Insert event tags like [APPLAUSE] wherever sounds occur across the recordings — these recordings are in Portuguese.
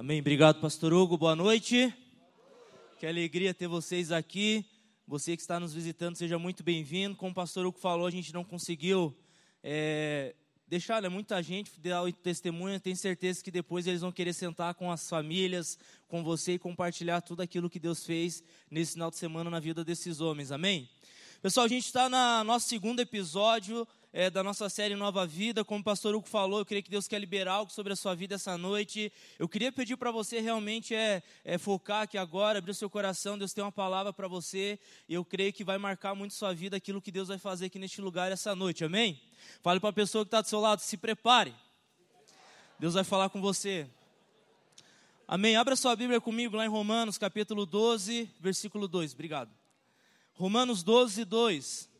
Amém. Obrigado, Pastor Hugo. Boa noite. Que alegria ter vocês aqui. Você que está nos visitando, seja muito bem-vindo. Como o Pastor Hugo falou, a gente não conseguiu é, deixar né, muita gente dar o testemunho. Tenho certeza que depois eles vão querer sentar com as famílias, com você e compartilhar tudo aquilo que Deus fez nesse final de semana na vida desses homens. Amém? Pessoal, a gente está no nosso segundo episódio é, da nossa série Nova Vida. Como o pastor Hugo falou, eu creio que Deus quer liberar algo sobre a sua vida essa noite. Eu queria pedir para você realmente é, é, focar aqui agora, abrir o seu coração. Deus tem uma palavra para você e eu creio que vai marcar muito sua vida aquilo que Deus vai fazer aqui neste lugar essa noite. Amém? Fale para a pessoa que está do seu lado, se prepare. Deus vai falar com você. Amém. Abra sua Bíblia comigo lá em Romanos, capítulo 12, versículo 2. Obrigado. Romanos 12, 2.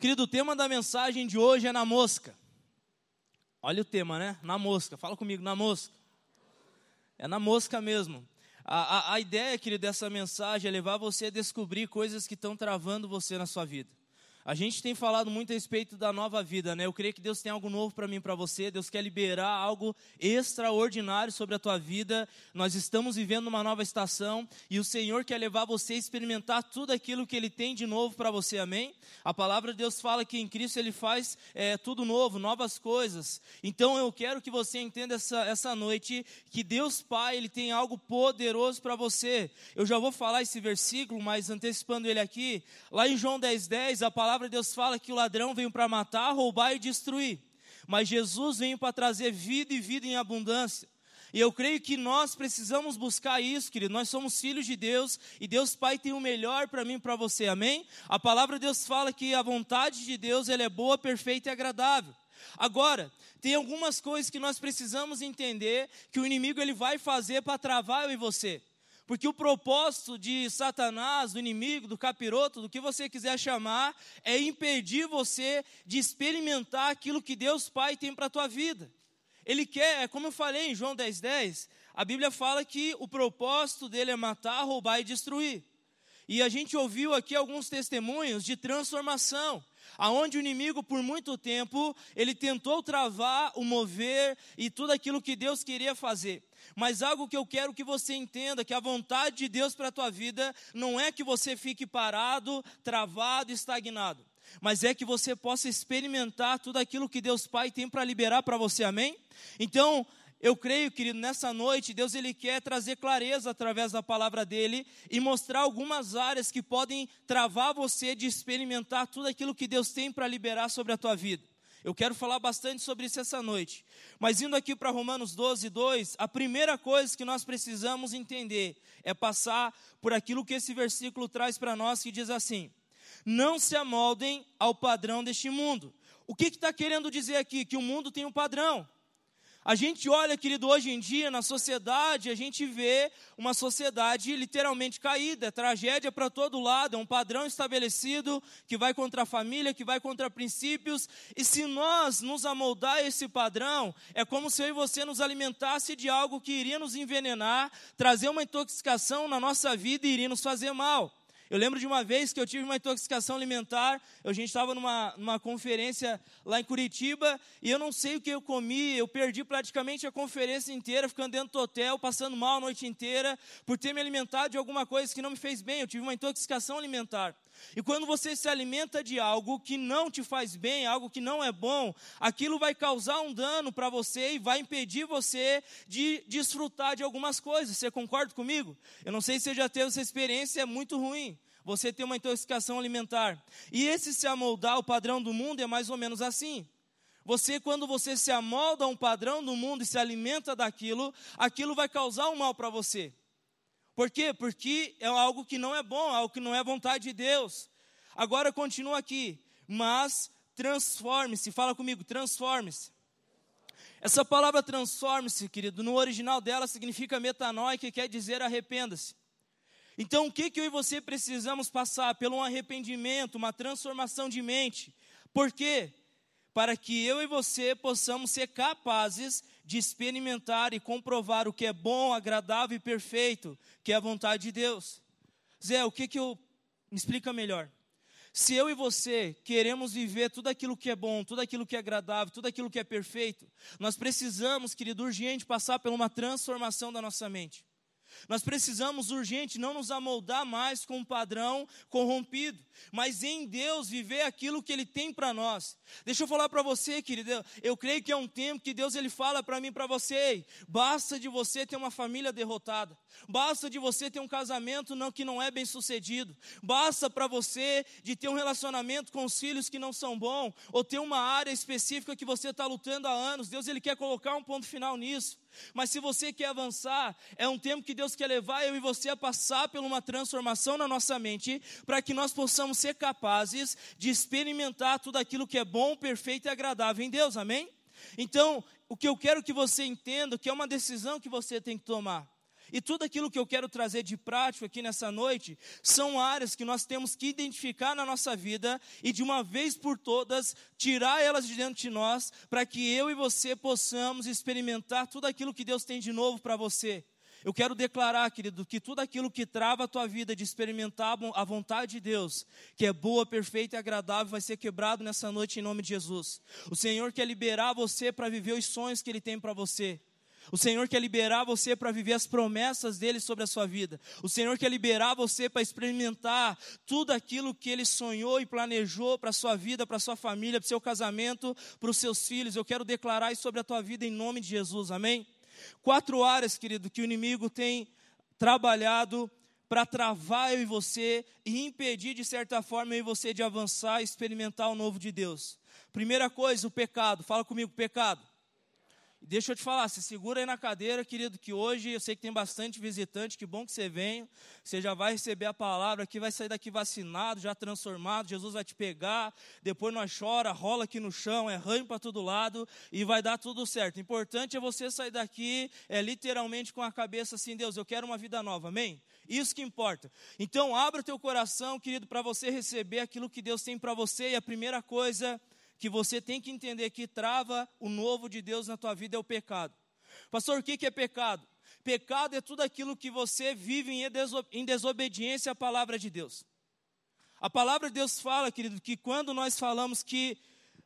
Querido, o tema da mensagem de hoje é na mosca. Olha o tema, né? Na mosca. Fala comigo, na mosca. É na mosca mesmo. A, a, a ideia, querido, dessa mensagem é levar você a descobrir coisas que estão travando você na sua vida. A gente tem falado muito a respeito da nova vida, né? Eu creio que Deus tem algo novo para mim para você. Deus quer liberar algo extraordinário sobre a tua vida. Nós estamos vivendo uma nova estação e o Senhor quer levar você a experimentar tudo aquilo que Ele tem de novo para você, amém? A palavra de Deus fala que em Cristo Ele faz é, tudo novo, novas coisas. Então eu quero que você entenda essa, essa noite que Deus Pai, Ele tem algo poderoso para você. Eu já vou falar esse versículo, mas antecipando ele aqui, lá em João 10, 10, a palavra palavra de Deus fala que o ladrão veio para matar, roubar e destruir. Mas Jesus veio para trazer vida e vida em abundância. E eu creio que nós precisamos buscar isso, querido. Nós somos filhos de Deus e Deus Pai tem o melhor para mim e para você. Amém? A palavra de Deus fala que a vontade de Deus ela é boa, perfeita e agradável. Agora, tem algumas coisas que nós precisamos entender que o inimigo ele vai fazer para travar eu e você. Porque o propósito de Satanás, do inimigo, do capiroto, do que você quiser chamar, é impedir você de experimentar aquilo que Deus Pai tem para a tua vida. Ele quer, é como eu falei em João 10,10, 10, a Bíblia fala que o propósito dele é matar, roubar e destruir. E a gente ouviu aqui alguns testemunhos de transformação aonde o inimigo por muito tempo ele tentou travar o mover e tudo aquilo que Deus queria fazer. Mas algo que eu quero que você entenda, que a vontade de Deus para a tua vida não é que você fique parado, travado, estagnado, mas é que você possa experimentar tudo aquilo que Deus Pai tem para liberar para você. Amém? Então, eu creio, querido, nessa noite, Deus ele quer trazer clareza através da palavra dele e mostrar algumas áreas que podem travar você de experimentar tudo aquilo que Deus tem para liberar sobre a tua vida. Eu quero falar bastante sobre isso essa noite. Mas indo aqui para Romanos 12, 2, a primeira coisa que nós precisamos entender é passar por aquilo que esse versículo traz para nós, que diz assim: Não se amoldem ao padrão deste mundo. O que está que querendo dizer aqui? Que o mundo tem um padrão. A gente olha, querido, hoje em dia na sociedade, a gente vê uma sociedade literalmente caída, é tragédia para todo lado, é um padrão estabelecido que vai contra a família, que vai contra princípios, e se nós nos amoldar a esse padrão, é como se eu e você nos alimentasse de algo que iria nos envenenar, trazer uma intoxicação na nossa vida e iria nos fazer mal. Eu lembro de uma vez que eu tive uma intoxicação alimentar, a gente estava numa, numa conferência lá em Curitiba, e eu não sei o que eu comi, eu perdi praticamente a conferência inteira, ficando dentro do hotel, passando mal a noite inteira, por ter me alimentado de alguma coisa que não me fez bem, eu tive uma intoxicação alimentar. E quando você se alimenta de algo que não te faz bem, algo que não é bom, aquilo vai causar um dano para você e vai impedir você de desfrutar de algumas coisas. Você concorda comigo? Eu não sei se você já teve essa experiência, é muito ruim você tem uma intoxicação alimentar. E esse se amoldar ao padrão do mundo é mais ou menos assim. Você, quando você se amolda a um padrão do mundo e se alimenta daquilo, aquilo vai causar um mal para você. Por quê? Porque é algo que não é bom, algo que não é vontade de Deus. Agora continua aqui, mas transforme-se, fala comigo, transforme-se. Essa palavra transforme-se, querido, no original dela significa metanoia, que quer dizer arrependa-se. Então, o que, que eu e você precisamos passar? Pelo um arrependimento, uma transformação de mente. Por quê? Para que eu e você possamos ser capazes de experimentar e comprovar o que é bom, agradável e perfeito, que é a vontade de Deus. Zé, o que, que eu. Me explica melhor. Se eu e você queremos viver tudo aquilo que é bom, tudo aquilo que é agradável, tudo aquilo que é perfeito, nós precisamos, querido, urgente passar por uma transformação da nossa mente. Nós precisamos urgente não nos amoldar mais com um padrão corrompido, mas em Deus viver aquilo que Ele tem para nós. Deixa eu falar para você, querido, eu creio que é um tempo que Deus ele fala para mim para você: basta de você ter uma família derrotada, basta de você ter um casamento não, que não é bem sucedido, basta para você de ter um relacionamento com os filhos que não são bons, ou ter uma área específica que você está lutando há anos. Deus ele quer colocar um ponto final nisso. Mas se você quer avançar, é um tempo que Deus quer levar eu e você a passar por uma transformação na nossa mente, para que nós possamos ser capazes de experimentar tudo aquilo que é bom, perfeito e agradável em Deus, amém? Então, o que eu quero que você entenda, que é uma decisão que você tem que tomar. E tudo aquilo que eu quero trazer de prático aqui nessa noite são áreas que nós temos que identificar na nossa vida e de uma vez por todas tirar elas de dentro de nós, para que eu e você possamos experimentar tudo aquilo que Deus tem de novo para você. Eu quero declarar, querido, que tudo aquilo que trava a tua vida de experimentar a vontade de Deus, que é boa, perfeita e agradável, vai ser quebrado nessa noite em nome de Jesus. O Senhor quer liberar você para viver os sonhos que Ele tem para você. O Senhor quer liberar você para viver as promessas dele sobre a sua vida. O Senhor quer liberar você para experimentar tudo aquilo que ele sonhou e planejou para a sua vida, para a sua família, para o seu casamento, para os seus filhos. Eu quero declarar isso sobre a tua vida em nome de Jesus. Amém? Quatro áreas, querido, que o inimigo tem trabalhado para travar eu e você e impedir, de certa forma, eu e você de avançar e experimentar o novo de Deus. Primeira coisa, o pecado. Fala comigo, pecado. Deixa eu te falar, se segura aí na cadeira, querido, que hoje eu sei que tem bastante visitante, que bom que você venha. Você já vai receber a palavra aqui, vai sair daqui vacinado, já transformado. Jesus vai te pegar, depois nós chora, rola aqui no chão, é ranho para todo lado e vai dar tudo certo. O importante é você sair daqui, é literalmente com a cabeça assim, Deus, eu quero uma vida nova, amém? Isso que importa. Então, abra o teu coração, querido, para você receber aquilo que Deus tem para você. E a primeira coisa que você tem que entender que trava o novo de Deus na tua vida é o pecado. Pastor, o que é pecado? Pecado é tudo aquilo que você vive em desobediência à palavra de Deus. A palavra de Deus fala, querido, que quando nós falamos que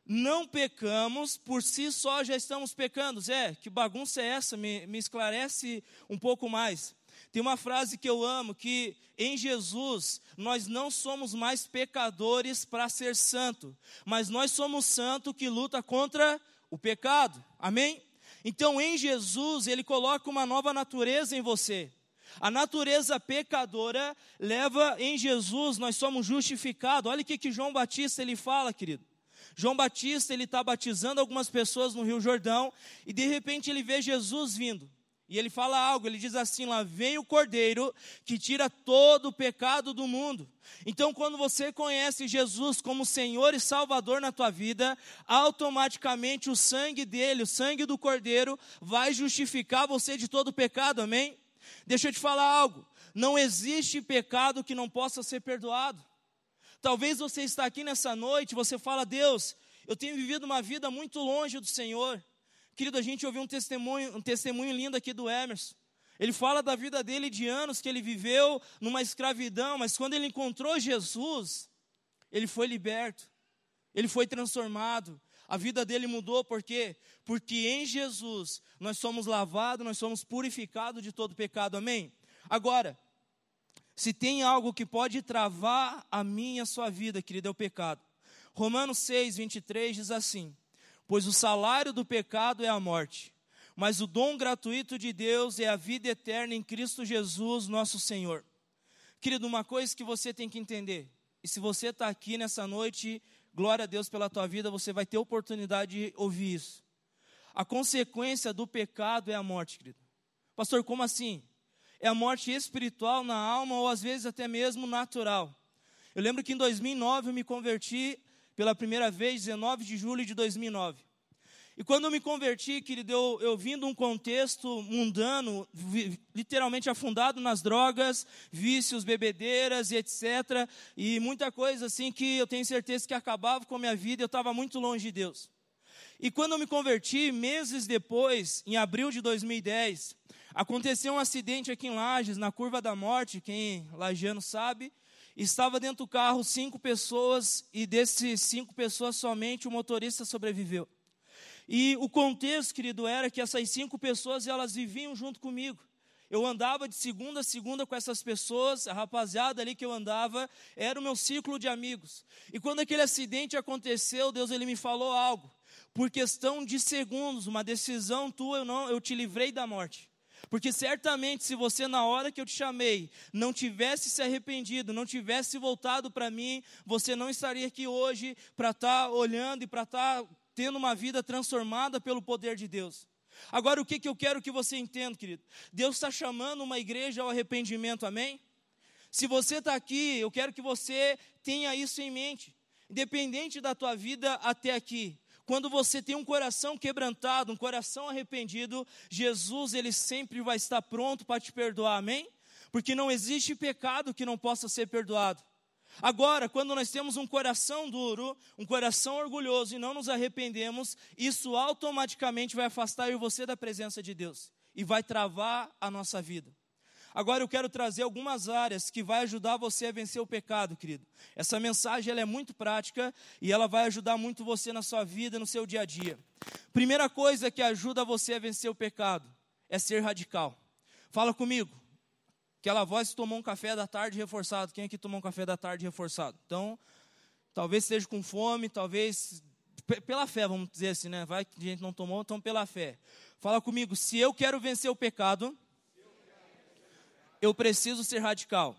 não pecamos, por si só já estamos pecando. Zé, que bagunça é essa? Me, me esclarece um pouco mais. Tem uma frase que eu amo que em Jesus nós não somos mais pecadores para ser santo, mas nós somos santo que luta contra o pecado. Amém? Então em Jesus ele coloca uma nova natureza em você. A natureza pecadora leva em Jesus, nós somos justificados. Olha o que, que João Batista ele fala, querido. João Batista ele está batizando algumas pessoas no Rio Jordão e de repente ele vê Jesus vindo. E ele fala algo, ele diz assim: lá vem o cordeiro que tira todo o pecado do mundo. Então, quando você conhece Jesus como Senhor e Salvador na tua vida, automaticamente o sangue dele, o sangue do cordeiro, vai justificar você de todo o pecado, amém? Deixa eu te falar algo: não existe pecado que não possa ser perdoado. Talvez você está aqui nessa noite, você fala, Deus, eu tenho vivido uma vida muito longe do Senhor. Querido, a gente ouviu um testemunho, um testemunho lindo aqui do Emerson. Ele fala da vida dele de anos que ele viveu numa escravidão, mas quando ele encontrou Jesus, ele foi liberto, ele foi transformado, a vida dele mudou, por quê? Porque em Jesus nós somos lavados, nós somos purificados de todo pecado, amém? Agora, se tem algo que pode travar a minha, a sua vida, querido, é o pecado. Romanos 6, 23 diz assim: Pois o salário do pecado é a morte, mas o dom gratuito de Deus é a vida eterna em Cristo Jesus, nosso Senhor. Querido, uma coisa que você tem que entender, e se você está aqui nessa noite, glória a Deus pela tua vida, você vai ter oportunidade de ouvir isso. A consequência do pecado é a morte, querido. Pastor, como assim? É a morte espiritual na alma ou às vezes até mesmo natural. Eu lembro que em 2009 eu me converti pela primeira vez, 19 de julho de 2009. E quando eu me converti, querido, eu, eu vim de um contexto mundano, vi, literalmente afundado nas drogas, vícios, bebedeiras e etc. E muita coisa assim que eu tenho certeza que acabava com a minha vida, eu estava muito longe de Deus. E quando eu me converti, meses depois, em abril de 2010, aconteceu um acidente aqui em Lages, na Curva da Morte, quem lagiano sabe, Estava dentro do carro cinco pessoas e desses cinco pessoas somente o motorista sobreviveu. E o contexto, querido, era que essas cinco pessoas elas viviam junto comigo. Eu andava de segunda a segunda com essas pessoas, a rapaziada ali que eu andava, era o meu ciclo de amigos. E quando aquele acidente aconteceu, Deus ele me falou algo. Por questão de segundos, uma decisão tua, eu não, eu te livrei da morte. Porque certamente, se você, na hora que eu te chamei, não tivesse se arrependido, não tivesse voltado para mim, você não estaria aqui hoje para estar tá olhando e para estar tá tendo uma vida transformada pelo poder de Deus. Agora, o que, que eu quero que você entenda, querido? Deus está chamando uma igreja ao arrependimento, amém? Se você está aqui, eu quero que você tenha isso em mente. Independente da tua vida até aqui, quando você tem um coração quebrantado, um coração arrependido, Jesus ele sempre vai estar pronto para te perdoar, amém? Porque não existe pecado que não possa ser perdoado. Agora, quando nós temos um coração duro, um coração orgulhoso e não nos arrependemos, isso automaticamente vai afastar eu e você da presença de Deus e vai travar a nossa vida. Agora eu quero trazer algumas áreas que vai ajudar você a vencer o pecado, querido. Essa mensagem ela é muito prática e ela vai ajudar muito você na sua vida, no seu dia a dia. Primeira coisa que ajuda você a vencer o pecado é ser radical. Fala comigo. Aquela voz que tomou um café da tarde reforçado. Quem aqui tomou um café da tarde reforçado? Então, talvez esteja com fome, talvez pela fé, vamos dizer assim, né? Vai que a gente não tomou, então pela fé. Fala comigo, se eu quero vencer o pecado, eu preciso ser radical.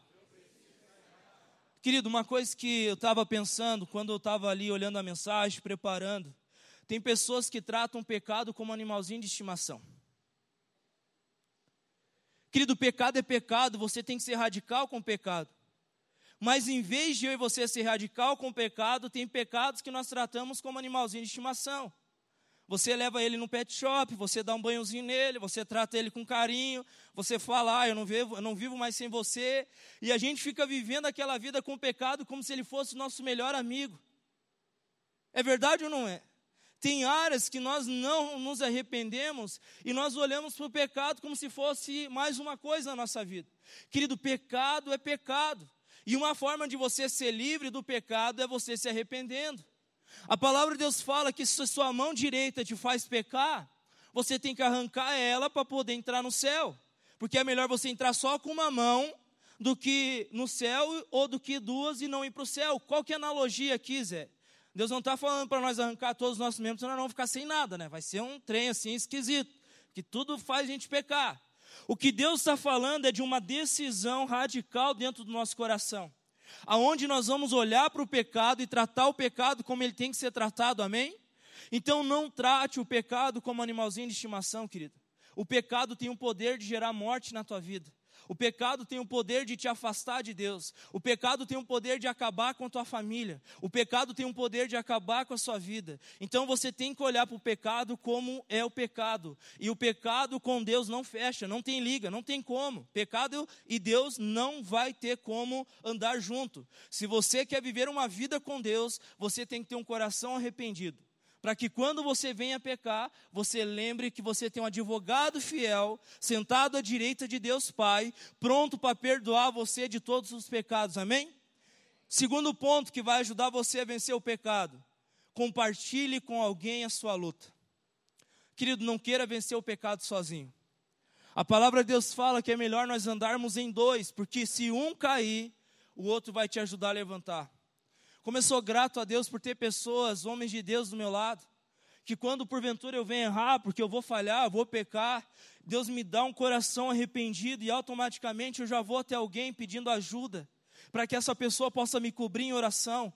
Querido, uma coisa que eu estava pensando quando eu estava ali olhando a mensagem, preparando, tem pessoas que tratam o pecado como animalzinho de estimação. Querido, pecado é pecado, você tem que ser radical com o pecado. Mas em vez de eu e você ser radical com o pecado, tem pecados que nós tratamos como animalzinho de estimação. Você leva ele no pet shop, você dá um banhozinho nele, você trata ele com carinho, você fala, ah, eu não vivo, eu não vivo mais sem você. E a gente fica vivendo aquela vida com o pecado como se ele fosse o nosso melhor amigo. É verdade ou não é? Tem áreas que nós não nos arrependemos e nós olhamos para o pecado como se fosse mais uma coisa na nossa vida. Querido, pecado é pecado. E uma forma de você ser livre do pecado é você se arrependendo. A palavra de Deus fala que se sua mão direita te faz pecar, você tem que arrancar ela para poder entrar no céu. Porque é melhor você entrar só com uma mão do que no céu ou do que duas e não ir para o céu. Qual que é a analogia aqui, Zé? Deus não está falando para nós arrancar todos os nossos membros, senão nós vamos ficar sem nada, né? Vai ser um trem assim esquisito, que tudo faz a gente pecar. O que Deus está falando é de uma decisão radical dentro do nosso coração aonde nós vamos olhar para o pecado e tratar o pecado como ele tem que ser tratado, amém? Então não trate o pecado como animalzinho de estimação, querido. O pecado tem o poder de gerar morte na tua vida. O pecado tem o poder de te afastar de Deus. O pecado tem o poder de acabar com a tua família. O pecado tem o poder de acabar com a sua vida. Então você tem que olhar para o pecado como é o pecado. E o pecado com Deus não fecha, não tem liga, não tem como. Pecado e Deus não vai ter como andar junto. Se você quer viver uma vida com Deus, você tem que ter um coração arrependido para que quando você venha pecar, você lembre que você tem um advogado fiel, sentado à direita de Deus Pai, pronto para perdoar você de todos os pecados, amém? Segundo ponto que vai ajudar você a vencer o pecado: compartilhe com alguém a sua luta. Querido, não queira vencer o pecado sozinho. A palavra de Deus fala que é melhor nós andarmos em dois, porque se um cair, o outro vai te ajudar a levantar. Como eu sou grato a Deus por ter pessoas, homens de Deus do meu lado, que quando porventura eu venho errar, porque eu vou falhar, eu vou pecar, Deus me dá um coração arrependido e automaticamente eu já vou até alguém pedindo ajuda, para que essa pessoa possa me cobrir em oração.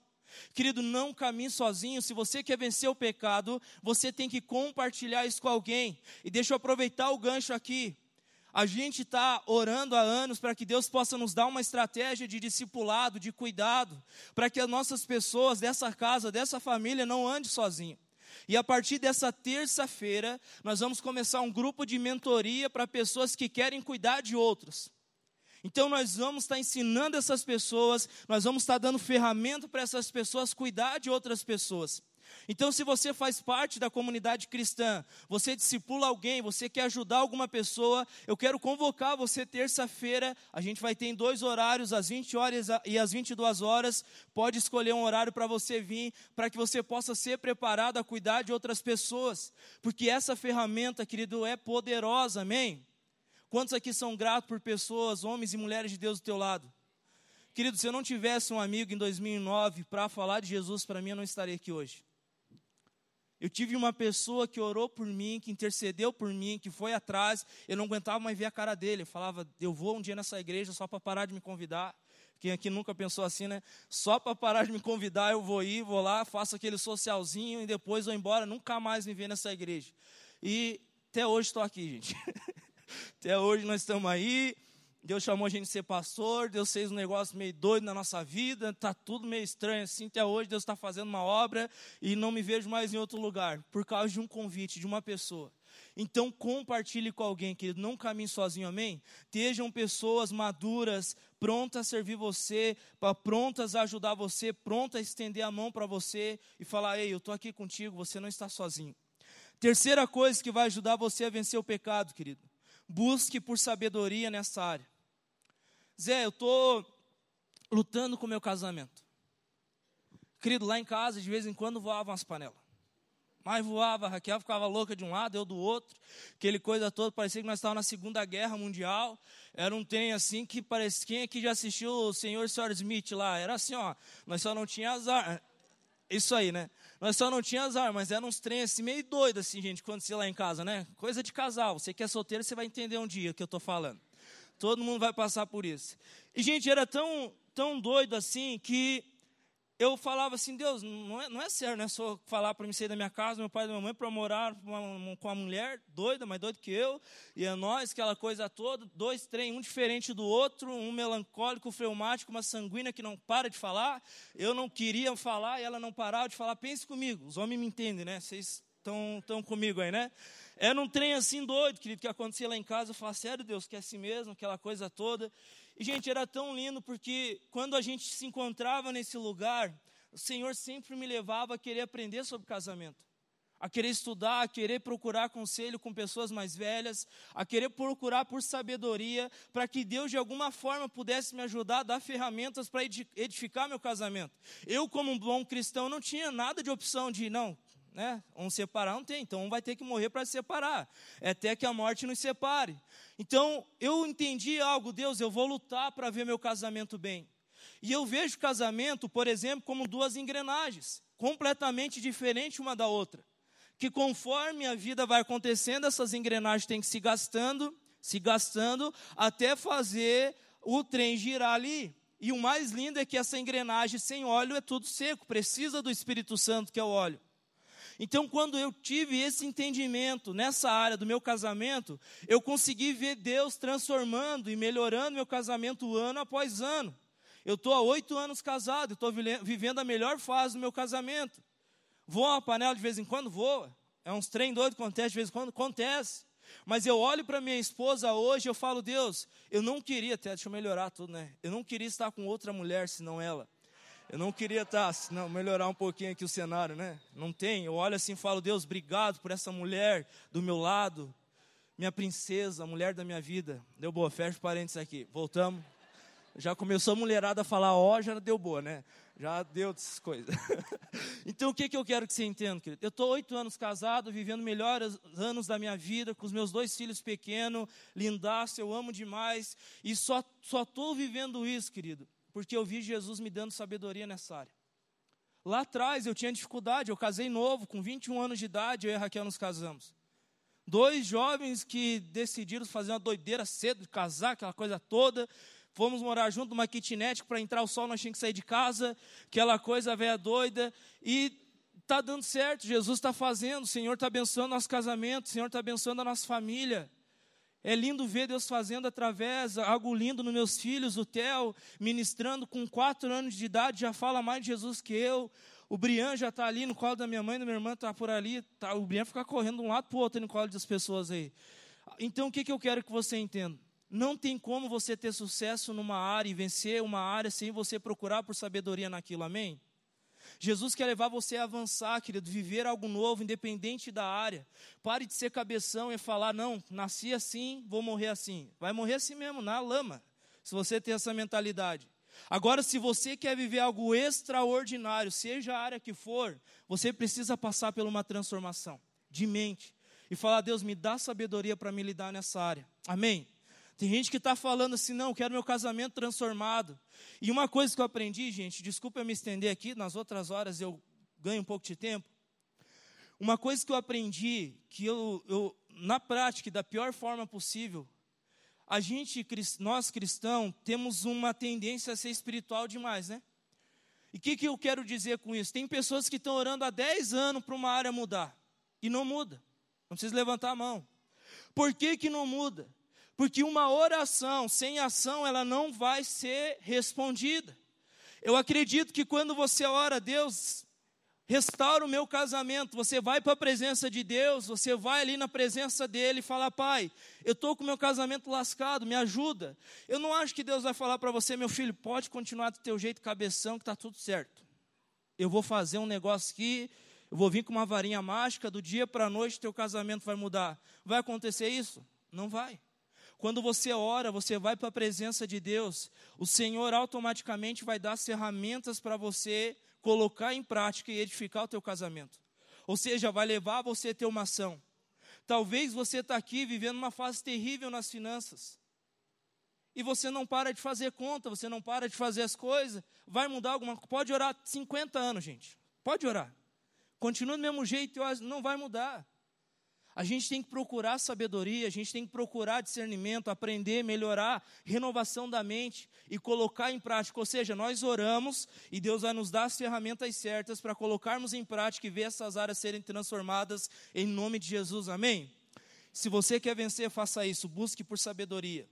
Querido, não caminhe sozinho. Se você quer vencer o pecado, você tem que compartilhar isso com alguém. E deixa eu aproveitar o gancho aqui. A gente está orando há anos para que Deus possa nos dar uma estratégia de discipulado, de cuidado, para que as nossas pessoas dessa casa, dessa família, não andem sozinhas. E a partir dessa terça-feira, nós vamos começar um grupo de mentoria para pessoas que querem cuidar de outros. Então, nós vamos estar ensinando essas pessoas, nós vamos estar dando ferramenta para essas pessoas cuidar de outras pessoas. Então, se você faz parte da comunidade cristã, você discipula alguém, você quer ajudar alguma pessoa, eu quero convocar você terça-feira. A gente vai ter em dois horários, às 20 horas e às 22 horas. Pode escolher um horário para você vir, para que você possa ser preparado a cuidar de outras pessoas. Porque essa ferramenta, querido, é poderosa, amém? Quantos aqui são gratos por pessoas, homens e mulheres de Deus do teu lado? Querido, se eu não tivesse um amigo em 2009 para falar de Jesus para mim, eu não estaria aqui hoje. Eu tive uma pessoa que orou por mim, que intercedeu por mim, que foi atrás. Eu não aguentava mais ver a cara dele. Eu falava, eu vou um dia nessa igreja só para parar de me convidar. Quem aqui nunca pensou assim, né? Só para parar de me convidar, eu vou ir, vou lá, faço aquele socialzinho e depois vou embora, nunca mais me ver nessa igreja. E até hoje estou aqui, gente. [LAUGHS] até hoje nós estamos aí. Deus chamou a gente de ser pastor, Deus fez um negócio meio doido na nossa vida, está tudo meio estranho assim. Até hoje Deus está fazendo uma obra e não me vejo mais em outro lugar, por causa de um convite de uma pessoa. Então compartilhe com alguém, querido, não caminhe sozinho, amém? Estejam pessoas maduras, prontas a servir você, prontas a ajudar você, prontas a estender a mão para você e falar: ei, eu estou aqui contigo, você não está sozinho. Terceira coisa que vai ajudar você a vencer o pecado, querido. Busque por sabedoria nessa área. Zé, eu estou lutando com o meu casamento. Querido, lá em casa, de vez em quando voavam as panelas. Mas voava, a Raquel ficava louca de um lado, eu do outro. Aquele coisa toda, parecia que nós estávamos na Segunda Guerra Mundial. Era um trem assim que parecia. Quem aqui já assistiu o Senhor e Senhora Smith lá? Era assim, ó. Nós só não tínhamos azar. Isso aí, né? Nós só não tínhamos azar, mas eram uns trens assim, meio doidos, assim, gente, quando você lá em casa, né? Coisa de casal. Você que é solteiro, você vai entender um dia o que eu estou falando. Todo mundo vai passar por isso. E, gente, era tão, tão doido assim que eu falava assim, Deus, não é, não é sério, né? Só falar para me sair da minha casa, meu pai e minha mãe, para morar uma, com uma mulher doida, mais doida que eu, e é nós, aquela coisa toda, dois trem, um diferente do outro, um melancólico, fleumático, uma sanguínea que não para de falar. Eu não queria falar e ela não parava de falar. Pense comigo, os homens me entendem, né? Vocês estão comigo aí, né? Era um trem assim doido, querido, que acontecia lá em casa. Eu falava, sério, Deus, que é assim mesmo, aquela coisa toda. E, gente, era tão lindo porque quando a gente se encontrava nesse lugar, o Senhor sempre me levava a querer aprender sobre casamento, a querer estudar, a querer procurar conselho com pessoas mais velhas, a querer procurar por sabedoria, para que Deus de alguma forma pudesse me ajudar a dar ferramentas para edificar meu casamento. Eu, como um bom cristão, não tinha nada de opção de, não, né? Um separar não tem, então um vai ter que morrer para se separar, é até que a morte nos separe. Então eu entendi algo, Deus, eu vou lutar para ver meu casamento bem. E eu vejo casamento, por exemplo, como duas engrenagens, completamente diferentes uma da outra. Que conforme a vida vai acontecendo, essas engrenagens têm que se gastando, se gastando, até fazer o trem girar ali. E o mais lindo é que essa engrenagem sem óleo é tudo seco, precisa do Espírito Santo, que é o óleo. Então, quando eu tive esse entendimento nessa área do meu casamento, eu consegui ver Deus transformando e melhorando meu casamento ano após ano. Eu estou há oito anos casado, estou vivendo a melhor fase do meu casamento. Voa uma panela de vez em quando? Voa. É uns trem doido que acontece de vez em quando? Acontece. Mas eu olho para minha esposa hoje e eu falo, Deus, eu não queria, até, deixa eu melhorar tudo, né? Eu não queria estar com outra mulher senão ela. Eu não queria estar, tá, não, melhorar um pouquinho aqui o cenário, né? Não tem. Eu olho assim e falo, Deus, obrigado por essa mulher do meu lado, minha princesa, a mulher da minha vida. Deu boa, fecha parênteses aqui. Voltamos. Já começou a mulherada a falar, ó, oh, já deu boa, né? Já deu essas coisas. [LAUGHS] então, o que, que eu quero que você entenda, querido? Eu estou oito anos casado, vivendo melhores anos da minha vida, com os meus dois filhos pequenos, lindaço, eu amo demais. E só estou vivendo isso, querido, porque eu vi Jesus me dando sabedoria nessa área. Lá atrás eu tinha dificuldade, eu casei novo, com 21 anos de idade, eu e a Raquel nos casamos. Dois jovens que decidiram fazer uma doideira cedo, casar, aquela coisa toda. Fomos morar junto numa kitnet, para entrar o sol nós tínhamos que sair de casa, aquela coisa velha doida. E está dando certo, Jesus está fazendo, o Senhor está abençoando nosso casamento, o Senhor está abençoando a nossa família. É lindo ver Deus fazendo através, algo lindo nos meus filhos, o Theo, ministrando com quatro anos de idade, já fala mais de Jesus que eu. O Brian já está ali no colo da minha mãe, da minha irmã está por ali. Tá, o Brian fica correndo de um lado para o outro no colo das pessoas aí. Então o que, que eu quero que você entenda? Não tem como você ter sucesso numa área e vencer uma área sem você procurar por sabedoria naquilo, amém? Jesus quer levar você a avançar, querido, viver algo novo, independente da área. Pare de ser cabeção e falar, não, nasci assim, vou morrer assim. Vai morrer assim mesmo, na lama, se você tem essa mentalidade. Agora, se você quer viver algo extraordinário, seja a área que for, você precisa passar por uma transformação de mente e falar: Deus, me dá sabedoria para me lidar nessa área. Amém? Tem gente que está falando assim, não, quero meu casamento transformado. E uma coisa que eu aprendi, gente, desculpa eu me estender aqui, nas outras horas eu ganho um pouco de tempo. Uma coisa que eu aprendi, que eu, eu na prática, da pior forma possível, a gente, nós cristãos, temos uma tendência a ser espiritual demais, né? E o que, que eu quero dizer com isso? Tem pessoas que estão orando há 10 anos para uma área mudar, e não muda. Não precisa levantar a mão. Por que, que não muda? Porque uma oração sem ação, ela não vai ser respondida. Eu acredito que quando você ora, Deus, restaura o meu casamento. Você vai para a presença de Deus, você vai ali na presença dele e fala: Pai, eu estou com o meu casamento lascado, me ajuda. Eu não acho que Deus vai falar para você, meu filho, pode continuar do teu jeito, cabeção, que está tudo certo. Eu vou fazer um negócio aqui, eu vou vir com uma varinha mágica, do dia para a noite teu casamento vai mudar. Vai acontecer isso? Não vai. Quando você ora, você vai para a presença de Deus, o Senhor automaticamente vai dar as ferramentas para você colocar em prática e edificar o teu casamento. Ou seja, vai levar você a ter uma ação. Talvez você está aqui vivendo uma fase terrível nas finanças. E você não para de fazer conta, você não para de fazer as coisas. Vai mudar alguma coisa? Pode orar 50 anos, gente. Pode orar. Continua do mesmo jeito, não vai mudar. A gente tem que procurar sabedoria, a gente tem que procurar discernimento, aprender, melhorar, renovação da mente e colocar em prática. Ou seja, nós oramos e Deus vai nos dar as ferramentas certas para colocarmos em prática e ver essas áreas serem transformadas em nome de Jesus. Amém? Se você quer vencer, faça isso, busque por sabedoria.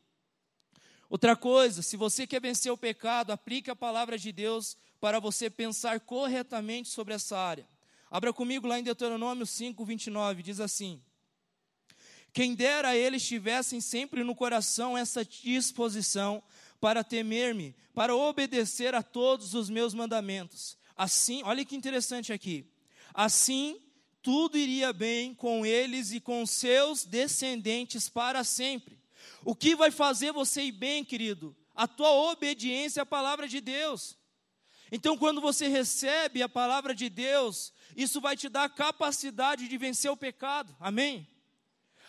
Outra coisa, se você quer vencer o pecado, aplique a palavra de Deus para você pensar corretamente sobre essa área. Abra comigo lá em Deuteronômio 5, 29, diz assim. Quem dera eles tivessem sempre no coração essa disposição para temer-me, para obedecer a todos os meus mandamentos. Assim, olha que interessante aqui. Assim, tudo iria bem com eles e com seus descendentes para sempre. O que vai fazer você ir bem, querido? A tua obediência à palavra de Deus. Então, quando você recebe a palavra de Deus, isso vai te dar a capacidade de vencer o pecado. Amém?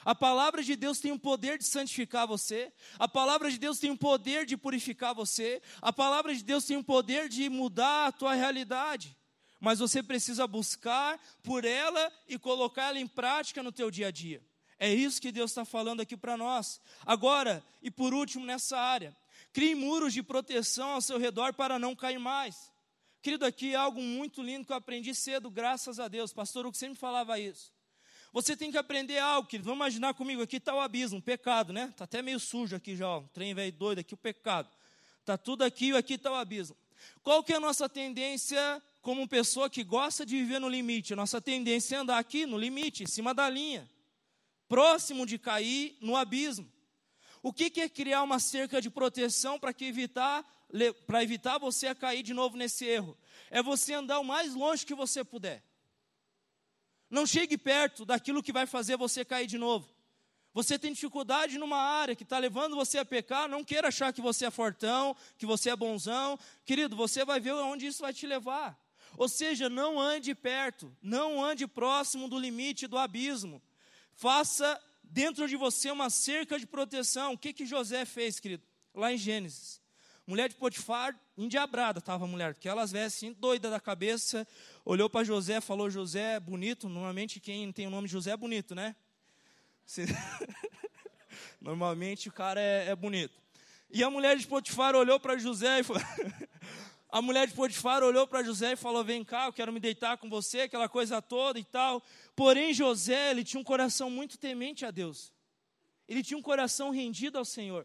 A palavra de Deus tem o poder de santificar você, a palavra de Deus tem o poder de purificar você, a palavra de Deus tem o poder de mudar a tua realidade. Mas você precisa buscar por ela e colocar ela em prática no teu dia a dia. É isso que Deus está falando aqui para nós. Agora, e por último nessa área, crie muros de proteção ao seu redor para não cair mais. Querido, aqui é algo muito lindo que eu aprendi cedo, graças a Deus. Pastor Hugo sempre falava isso. Você tem que aprender algo, querido. Vamos imaginar comigo, aqui está o abismo, o pecado, né? Está até meio sujo aqui já, ó, um trem velho doido aqui, o pecado. Está tudo aqui e aqui está o abismo. Qual que é a nossa tendência como pessoa que gosta de viver no limite? A nossa tendência é andar aqui no limite, em cima da linha, próximo de cair no abismo. O que, que é criar uma cerca de proteção para evitar, para evitar você a cair de novo nesse erro? É você andar o mais longe que você puder. Não chegue perto daquilo que vai fazer você cair de novo. Você tem dificuldade numa área que está levando você a pecar, não queira achar que você é fortão, que você é bonzão. Querido, você vai ver onde isso vai te levar. Ou seja, não ande perto, não ande próximo do limite do abismo. Faça dentro de você uma cerca de proteção. O que, que José fez, querido? Lá em Gênesis. Mulher de Potifar, endiabrada estava a mulher, porque elas vestem assim, doida da cabeça, olhou para José, falou: José é bonito. Normalmente, quem tem o nome José é bonito, né? [LAUGHS] Normalmente o cara é, é, bonito. E a mulher de Potifar olhou para José e falou. [LAUGHS] a mulher de Potifar olhou para José e falou: Vem cá, eu quero me deitar com você, aquela coisa toda e tal. Porém, José, ele tinha um coração muito temente a Deus. Ele tinha um coração rendido ao Senhor.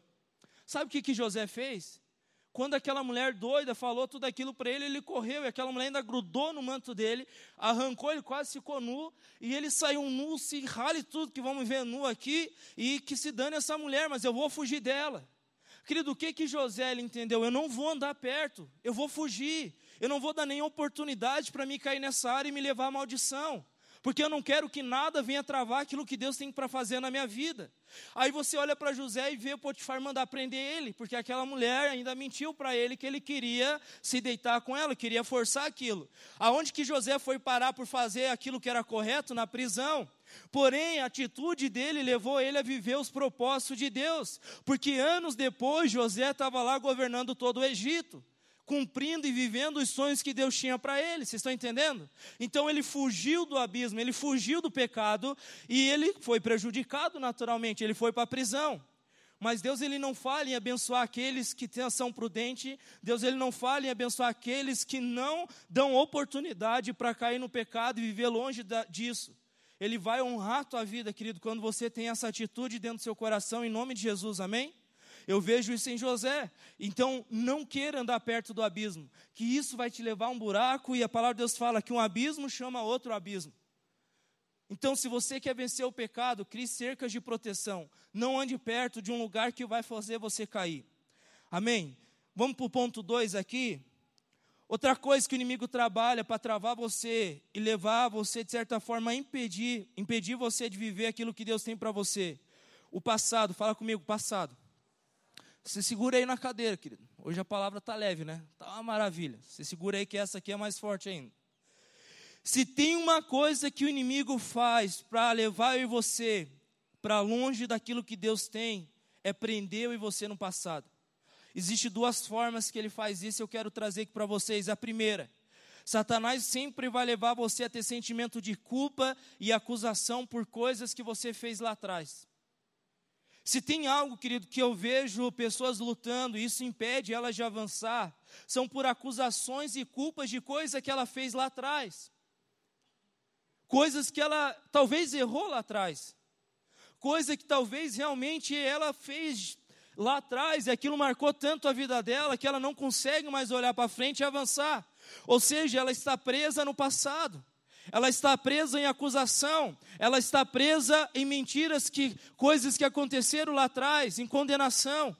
Sabe o que, que José fez? Quando aquela mulher doida falou tudo aquilo para ele, ele correu e aquela mulher ainda grudou no manto dele, arrancou, ele quase ficou nu, e ele saiu nu, se rale tudo que vamos ver nu aqui, e que se dane essa mulher, mas eu vou fugir dela. Querido, o que que José ele entendeu? Eu não vou andar perto, eu vou fugir. Eu não vou dar nenhuma oportunidade para me cair nessa área e me levar à maldição porque eu não quero que nada venha travar aquilo que Deus tem para fazer na minha vida. Aí você olha para José e vê Potifar mandar prender ele, porque aquela mulher ainda mentiu para ele que ele queria se deitar com ela, queria forçar aquilo. Aonde que José foi parar por fazer aquilo que era correto na prisão? Porém, a atitude dele levou ele a viver os propósitos de Deus, porque anos depois José estava lá governando todo o Egito cumprindo e vivendo os sonhos que Deus tinha para ele. Vocês estão entendendo? Então ele fugiu do abismo, ele fugiu do pecado e ele foi prejudicado naturalmente, ele foi para a prisão. Mas Deus ele não fala em abençoar aqueles que são prudentes, Deus ele não fala em abençoar aqueles que não dão oportunidade para cair no pecado e viver longe da, disso. Ele vai honrar a tua vida, querido, quando você tem essa atitude dentro do seu coração, em nome de Jesus, amém? Eu vejo isso em José. Então, não queira andar perto do abismo, que isso vai te levar a um buraco e a palavra de Deus fala que um abismo chama outro abismo. Então, se você quer vencer o pecado, crie cercas de proteção. Não ande perto de um lugar que vai fazer você cair. Amém? Vamos para o ponto 2 aqui. Outra coisa que o inimigo trabalha para travar você e levar você, de certa forma, a impedir, impedir você de viver aquilo que Deus tem para você. O passado, fala comigo, passado. Você segura aí na cadeira, querido. Hoje a palavra está leve, né? Está uma maravilha. Você segura aí que essa aqui é mais forte ainda. Se tem uma coisa que o inimigo faz para levar eu e você para longe daquilo que Deus tem, é prender eu e você no passado. Existem duas formas que ele faz isso, eu quero trazer aqui para vocês. A primeira, Satanás sempre vai levar você a ter sentimento de culpa e acusação por coisas que você fez lá atrás. Se tem algo, querido, que eu vejo pessoas lutando, e isso impede elas de avançar, são por acusações e culpas de coisas que ela fez lá atrás. Coisas que ela talvez errou lá atrás. Coisa que talvez realmente ela fez lá atrás e aquilo marcou tanto a vida dela que ela não consegue mais olhar para frente e avançar. Ou seja, ela está presa no passado ela está presa em acusação, ela está presa em mentiras, que coisas que aconteceram lá atrás, em condenação.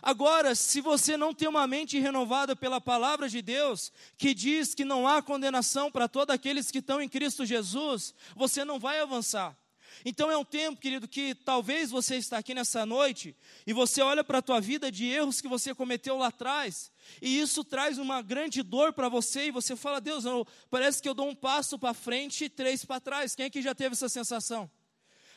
Agora, se você não tem uma mente renovada pela palavra de Deus, que diz que não há condenação para todos aqueles que estão em Cristo Jesus, você não vai avançar. Então é um tempo, querido, que talvez você está aqui nessa noite e você olha para a tua vida de erros que você cometeu lá atrás, e isso traz uma grande dor para você e você fala: "Deus, eu, parece que eu dou um passo para frente e três para trás". Quem aqui já teve essa sensação?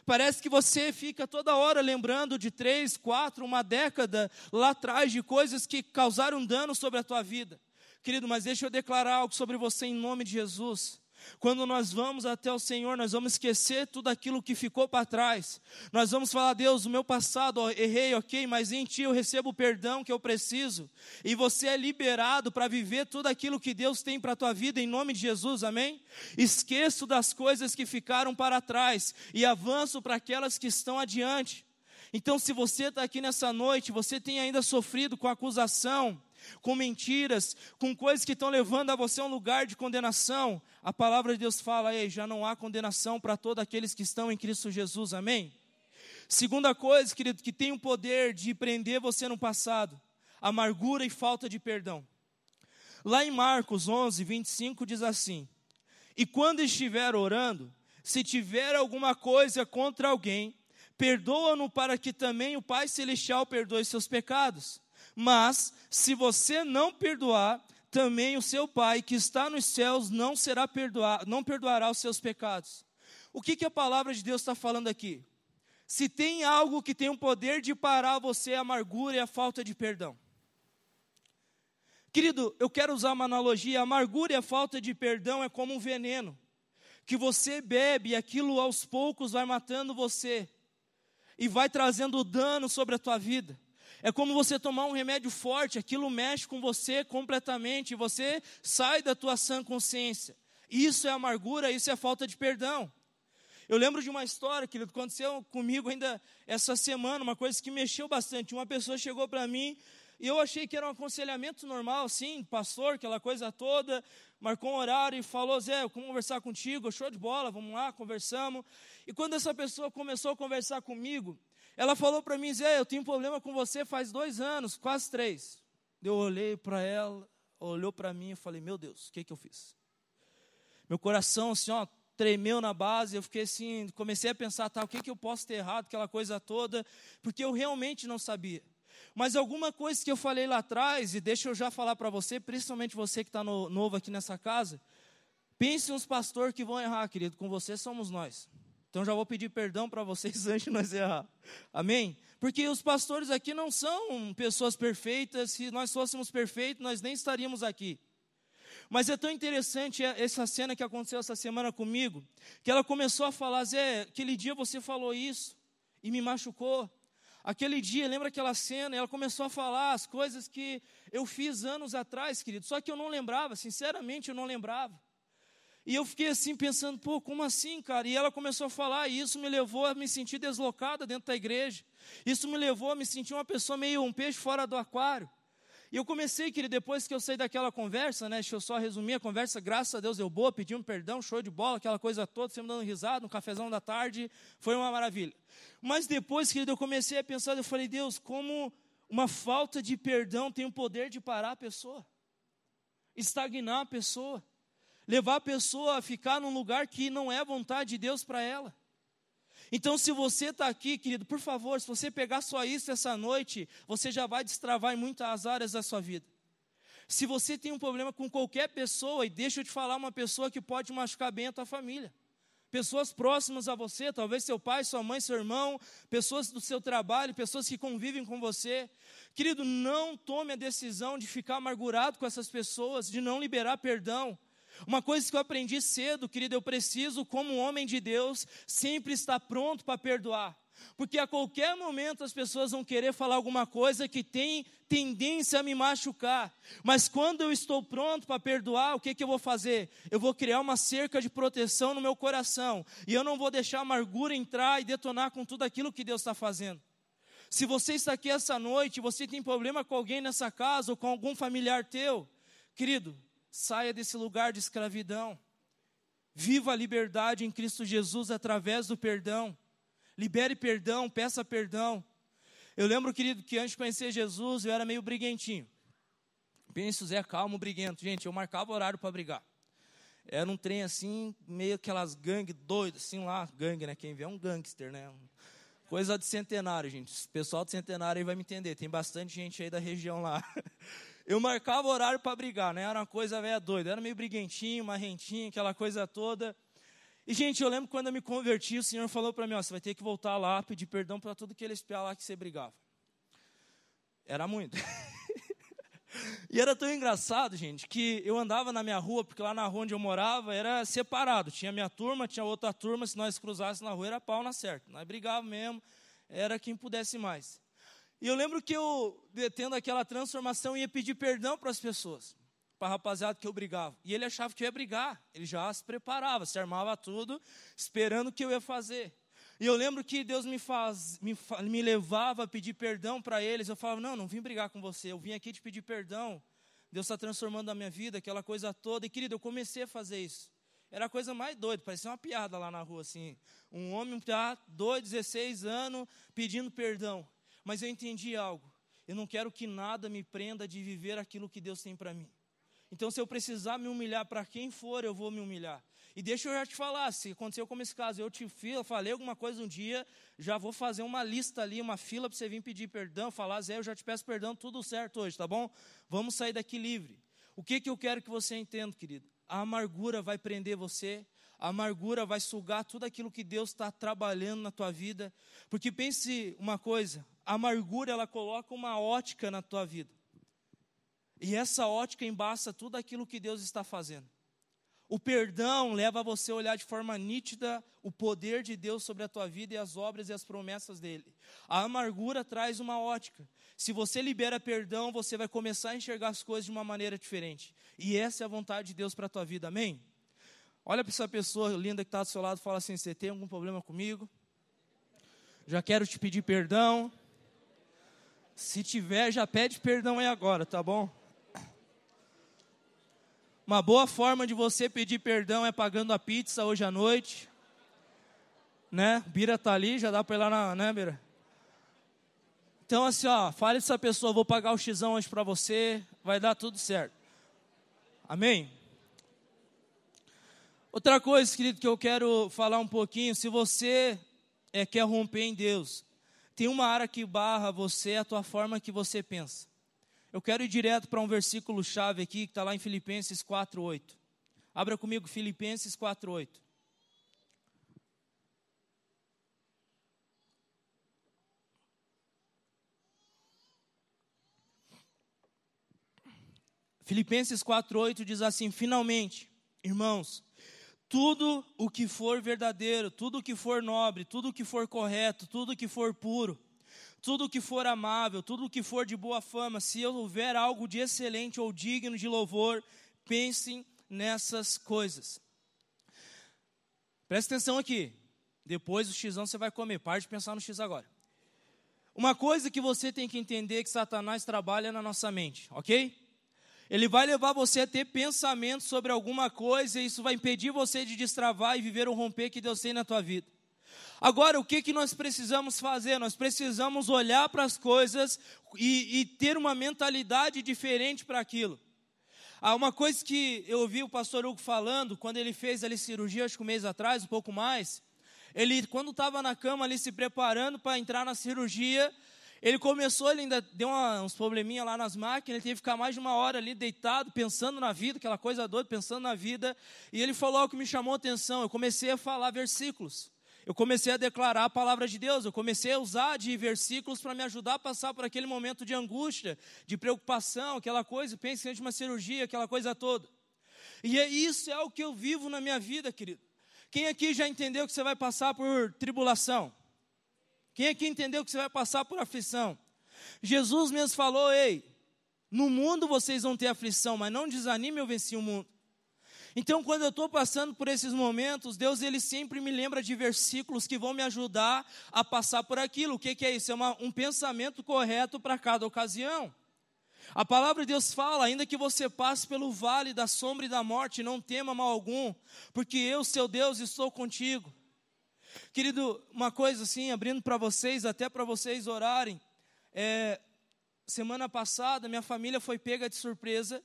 Parece que você fica toda hora lembrando de três, quatro, uma década lá atrás de coisas que causaram dano sobre a tua vida. Querido, mas deixa eu declarar algo sobre você em nome de Jesus. Quando nós vamos até o Senhor, nós vamos esquecer tudo aquilo que ficou para trás. Nós vamos falar, Deus, o meu passado, errei, ok, mas em Ti eu recebo o perdão que eu preciso. E você é liberado para viver tudo aquilo que Deus tem para a tua vida, em nome de Jesus, amém? Esqueço das coisas que ficaram para trás e avanço para aquelas que estão adiante. Então, se você está aqui nessa noite, você tem ainda sofrido com acusação, com mentiras, com coisas que estão levando a você a um lugar de condenação, a palavra de Deus fala, ei, já não há condenação para todos aqueles que estão em Cristo Jesus, amém? Segunda coisa, querido, que tem o poder de prender você no passado, amargura e falta de perdão. Lá em Marcos 11, 25 diz assim: E quando estiver orando, se tiver alguma coisa contra alguém, perdoa-no para que também o Pai Celestial perdoe seus pecados. Mas, se você não perdoar, também o seu Pai que está nos céus não será perdoar, não perdoará os seus pecados. O que, que a palavra de Deus está falando aqui? Se tem algo que tem o poder de parar você, a amargura e a falta de perdão. Querido, eu quero usar uma analogia: a amargura e a falta de perdão é como um veneno, que você bebe e aquilo aos poucos vai matando você, e vai trazendo dano sobre a tua vida. É como você tomar um remédio forte, aquilo mexe com você completamente, você sai da tua sã consciência. Isso é amargura, isso é falta de perdão. Eu lembro de uma história que aconteceu comigo ainda essa semana, uma coisa que mexeu bastante. Uma pessoa chegou para mim e eu achei que era um aconselhamento normal, assim, pastor, aquela coisa toda, marcou um horário e falou, Zé, como conversar contigo, show de bola, vamos lá, conversamos. E quando essa pessoa começou a conversar comigo, ela falou para mim, Zé, eu tenho um problema com você faz dois anos, quase três. Eu olhei para ela, olhou para mim e falei: Meu Deus, o que, que eu fiz? Meu coração, assim, ó, tremeu na base. Eu fiquei assim, comecei a pensar: tá, o que, que eu posso ter errado, aquela coisa toda, porque eu realmente não sabia. Mas alguma coisa que eu falei lá atrás, e deixa eu já falar para você, principalmente você que está no, novo aqui nessa casa, pense uns pastores que vão errar, querido, com você somos nós. Então já vou pedir perdão para vocês [LAUGHS] antes de nós errar. Amém? Porque os pastores aqui não são pessoas perfeitas. Se nós fôssemos perfeitos, nós nem estaríamos aqui. Mas é tão interessante essa cena que aconteceu essa semana comigo, que ela começou a falar, Zé, aquele dia você falou isso e me machucou. Aquele dia, lembra aquela cena? Ela começou a falar as coisas que eu fiz anos atrás, querido. Só que eu não lembrava, sinceramente eu não lembrava. E eu fiquei assim pensando, pô, como assim, cara? E ela começou a falar, e isso me levou a me sentir deslocada dentro da igreja. Isso me levou a me sentir uma pessoa meio um peixe fora do aquário. E eu comecei, querido, depois que eu saí daquela conversa, né? Deixa eu só resumir a conversa, graças a Deus eu boa, pedi um perdão, show de bola, aquela coisa toda, sempre dando risada, um cafezão da tarde, foi uma maravilha. Mas depois, querido, eu comecei a pensar, eu falei, Deus, como uma falta de perdão tem o poder de parar a pessoa, estagnar a pessoa levar a pessoa a ficar num lugar que não é vontade de Deus para ela. Então, se você está aqui, querido, por favor, se você pegar só isso essa noite, você já vai destravar em muitas áreas da sua vida. Se você tem um problema com qualquer pessoa, e deixa eu te falar, uma pessoa que pode machucar bem a tua família. Pessoas próximas a você, talvez seu pai, sua mãe, seu irmão, pessoas do seu trabalho, pessoas que convivem com você. Querido, não tome a decisão de ficar amargurado com essas pessoas, de não liberar perdão. Uma coisa que eu aprendi cedo, querido, eu preciso, como homem de Deus, sempre estar pronto para perdoar. Porque a qualquer momento as pessoas vão querer falar alguma coisa que tem tendência a me machucar. Mas quando eu estou pronto para perdoar, o que, que eu vou fazer? Eu vou criar uma cerca de proteção no meu coração. E eu não vou deixar a amargura entrar e detonar com tudo aquilo que Deus está fazendo. Se você está aqui essa noite, você tem problema com alguém nessa casa ou com algum familiar teu, querido, Saia desse lugar de escravidão. Viva a liberdade em Cristo Jesus através do perdão. Libere perdão, peça perdão. Eu lembro, querido, que antes de conhecer Jesus, eu era meio briguentinho. Penso, Zé, calmo, briguento. Gente, eu marcava horário para brigar. Era um trem assim, meio aquelas gangues doidas, assim lá, gangue, né? Quem vê é um gangster, né? Coisa de centenário, gente. O pessoal de centenário aí vai me entender. Tem bastante gente aí da região lá. [LAUGHS] Eu marcava horário para brigar, né? Era uma coisa velha doida. Era meio briguentinho, marrentinho, aquela coisa toda. E, gente, eu lembro quando eu me converti, o Senhor falou para mim: ó, você vai ter que voltar lá, pedir perdão para tudo que ele espiar lá que você brigava. Era muito. [LAUGHS] e era tão engraçado, gente, que eu andava na minha rua, porque lá na rua onde eu morava era separado. Tinha minha turma, tinha outra turma, se nós cruzássemos na rua era pau na certa. Nós brigávamos mesmo, era quem pudesse mais. E eu lembro que eu, tendo aquela transformação, ia pedir perdão para as pessoas, para a rapaziada que eu brigava. E ele achava que eu ia brigar, ele já se preparava, se armava tudo, esperando o que eu ia fazer. E eu lembro que Deus me, faz, me, me levava a pedir perdão para eles. Eu falava: Não, não vim brigar com você, eu vim aqui te pedir perdão. Deus está transformando a minha vida, aquela coisa toda. E querido, eu comecei a fazer isso. Era a coisa mais doida, parecia uma piada lá na rua, assim. Um homem, tá, dois, 16 anos, pedindo perdão. Mas eu entendi algo. Eu não quero que nada me prenda de viver aquilo que Deus tem para mim. Então, se eu precisar me humilhar para quem for, eu vou me humilhar. E deixa eu já te falar, se aconteceu como esse caso, eu te eu falei alguma coisa um dia, já vou fazer uma lista ali, uma fila para você vir pedir perdão, falar, Zé, eu já te peço perdão, tudo certo hoje, tá bom? Vamos sair daqui livre. O que, que eu quero que você entenda, querido? A amargura vai prender você, a amargura vai sugar tudo aquilo que Deus está trabalhando na tua vida. Porque pense uma coisa, a amargura ela coloca uma ótica na tua vida. E essa ótica embaça tudo aquilo que Deus está fazendo. O perdão leva você a olhar de forma nítida o poder de Deus sobre a tua vida e as obras e as promessas dele. A amargura traz uma ótica. Se você libera perdão, você vai começar a enxergar as coisas de uma maneira diferente. E essa é a vontade de Deus para a tua vida, amém? Olha para essa pessoa linda que está do seu lado e fala assim: Você tem algum problema comigo? Já quero te pedir perdão. Se tiver, já pede perdão aí agora, tá bom? Uma boa forma de você pedir perdão é pagando a pizza hoje à noite. Né? Bira tá ali, já dá para ir lá na, né, Bira? Então assim, ó, fale essa pessoa, vou pagar o xão hoje para você, vai dar tudo certo. Amém? Outra coisa, querido, que eu quero falar um pouquinho, se você é, quer romper em Deus, tem uma área que barra você, a tua forma que você pensa. Eu quero ir direto para um versículo chave aqui, que está lá em Filipenses 4,8. Abra comigo Filipenses 4,8. Filipenses 4,8 diz assim: Finalmente, irmãos, tudo o que for verdadeiro, tudo o que for nobre, tudo o que for correto, tudo o que for puro, tudo o que for amável, tudo o que for de boa fama, se houver algo de excelente ou digno de louvor, pensem nessas coisas. Presta atenção aqui. Depois o xão você vai comer. Pare de pensar no x agora. Uma coisa que você tem que entender é que Satanás trabalha na nossa mente, ok? Ele vai levar você a ter pensamento sobre alguma coisa, e isso vai impedir você de destravar e viver o romper que Deus tem na tua vida. Agora, o que, que nós precisamos fazer? Nós precisamos olhar para as coisas e, e ter uma mentalidade diferente para aquilo. Há uma coisa que eu ouvi o pastor Hugo falando, quando ele fez ali cirurgia, acho que um mês atrás, um pouco mais, ele, quando estava na cama ali se preparando para entrar na cirurgia, ele começou, ele ainda deu uma, uns probleminha lá nas máquinas, ele teve que ficar mais de uma hora ali deitado, pensando na vida, aquela coisa doida, pensando na vida. E ele falou algo que me chamou a atenção. Eu comecei a falar versículos. Eu comecei a declarar a palavra de Deus, eu comecei a usar de versículos para me ajudar a passar por aquele momento de angústia, de preocupação, aquela coisa, pense antes de uma cirurgia, aquela coisa toda. E é isso é o que eu vivo na minha vida, querido. Quem aqui já entendeu que você vai passar por tribulação? Quem aqui entendeu que você vai passar por aflição? Jesus mesmo falou: Ei, no mundo vocês vão ter aflição, mas não desanime, eu venci o mundo. Então, quando eu estou passando por esses momentos, Deus ele sempre me lembra de versículos que vão me ajudar a passar por aquilo. O que, que é isso? É uma, um pensamento correto para cada ocasião. A palavra de Deus fala: ainda que você passe pelo vale da sombra e da morte, não tema mal algum, porque eu, seu Deus, estou contigo. Querido, uma coisa assim, abrindo para vocês, até para vocês orarem. É, semana passada, minha família foi pega de surpresa.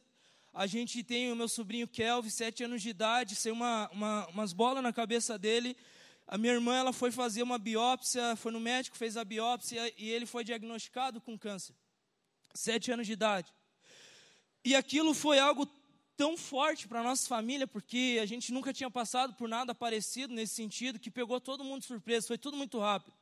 A gente tem o meu sobrinho Kelvin, sete anos de idade, saiu uma, uma, umas bolas na cabeça dele. A minha irmã ela foi fazer uma biópsia, foi no médico, fez a biópsia e ele foi diagnosticado com câncer. Sete anos de idade. E aquilo foi algo tão forte para a nossa família, porque a gente nunca tinha passado por nada parecido nesse sentido, que pegou todo mundo de surpresa, foi tudo muito rápido.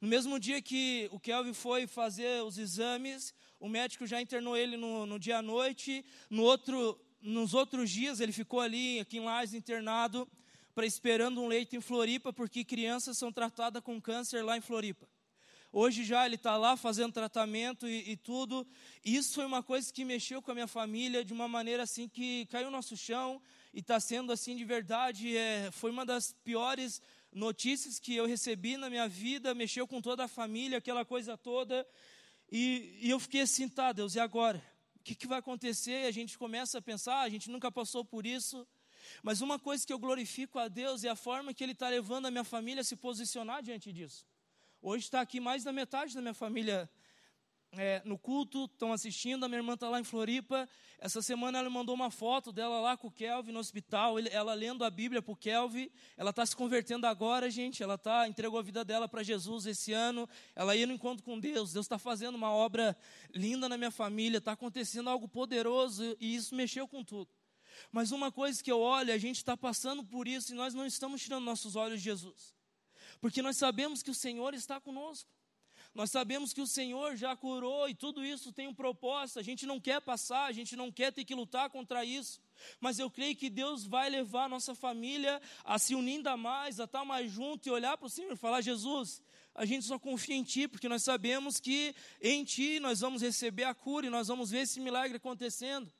No mesmo dia que o Kelvin foi fazer os exames, o médico já internou ele no, no dia à noite, no outro, nos outros dias ele ficou ali, aqui em Lages, internado, para esperando um leito em Floripa, porque crianças são tratadas com câncer lá em Floripa. Hoje já ele está lá fazendo tratamento e, e, tudo. Isso foi uma coisa que mexeu com a minha família de uma maneira assim que caiu no nosso chão e está sendo assim de verdade. É, foi uma das piores notícias que eu recebi na minha vida, mexeu com toda a família, aquela coisa toda. E, e eu fiquei assim, tá, Deus, e agora? O que, que vai acontecer? E a gente começa a pensar, a gente nunca passou por isso. Mas uma coisa que eu glorifico a Deus é a forma que Ele está levando a minha família a se posicionar diante disso. Hoje está aqui mais da metade da minha família é, no culto, estão assistindo. A minha irmã está lá em Floripa. Essa semana ela mandou uma foto dela lá com o Kelvin no hospital. ela lendo a Bíblia para o Kelvin. Ela está se convertendo agora, gente. Ela tá, entregou a vida dela para Jesus esse ano. Ela ia no encontro com Deus. Deus está fazendo uma obra linda na minha família. Está acontecendo algo poderoso e isso mexeu com tudo. Mas uma coisa que eu olho, a gente está passando por isso e nós não estamos tirando nossos olhos de Jesus porque nós sabemos que o Senhor está conosco. Nós sabemos que o Senhor já curou e tudo isso tem um propósito. A gente não quer passar, a gente não quer ter que lutar contra isso. Mas eu creio que Deus vai levar a nossa família a se unir ainda mais, a estar mais junto e olhar para o Senhor e falar: Jesus, a gente só confia em Ti, porque nós sabemos que em Ti nós vamos receber a cura e nós vamos ver esse milagre acontecendo.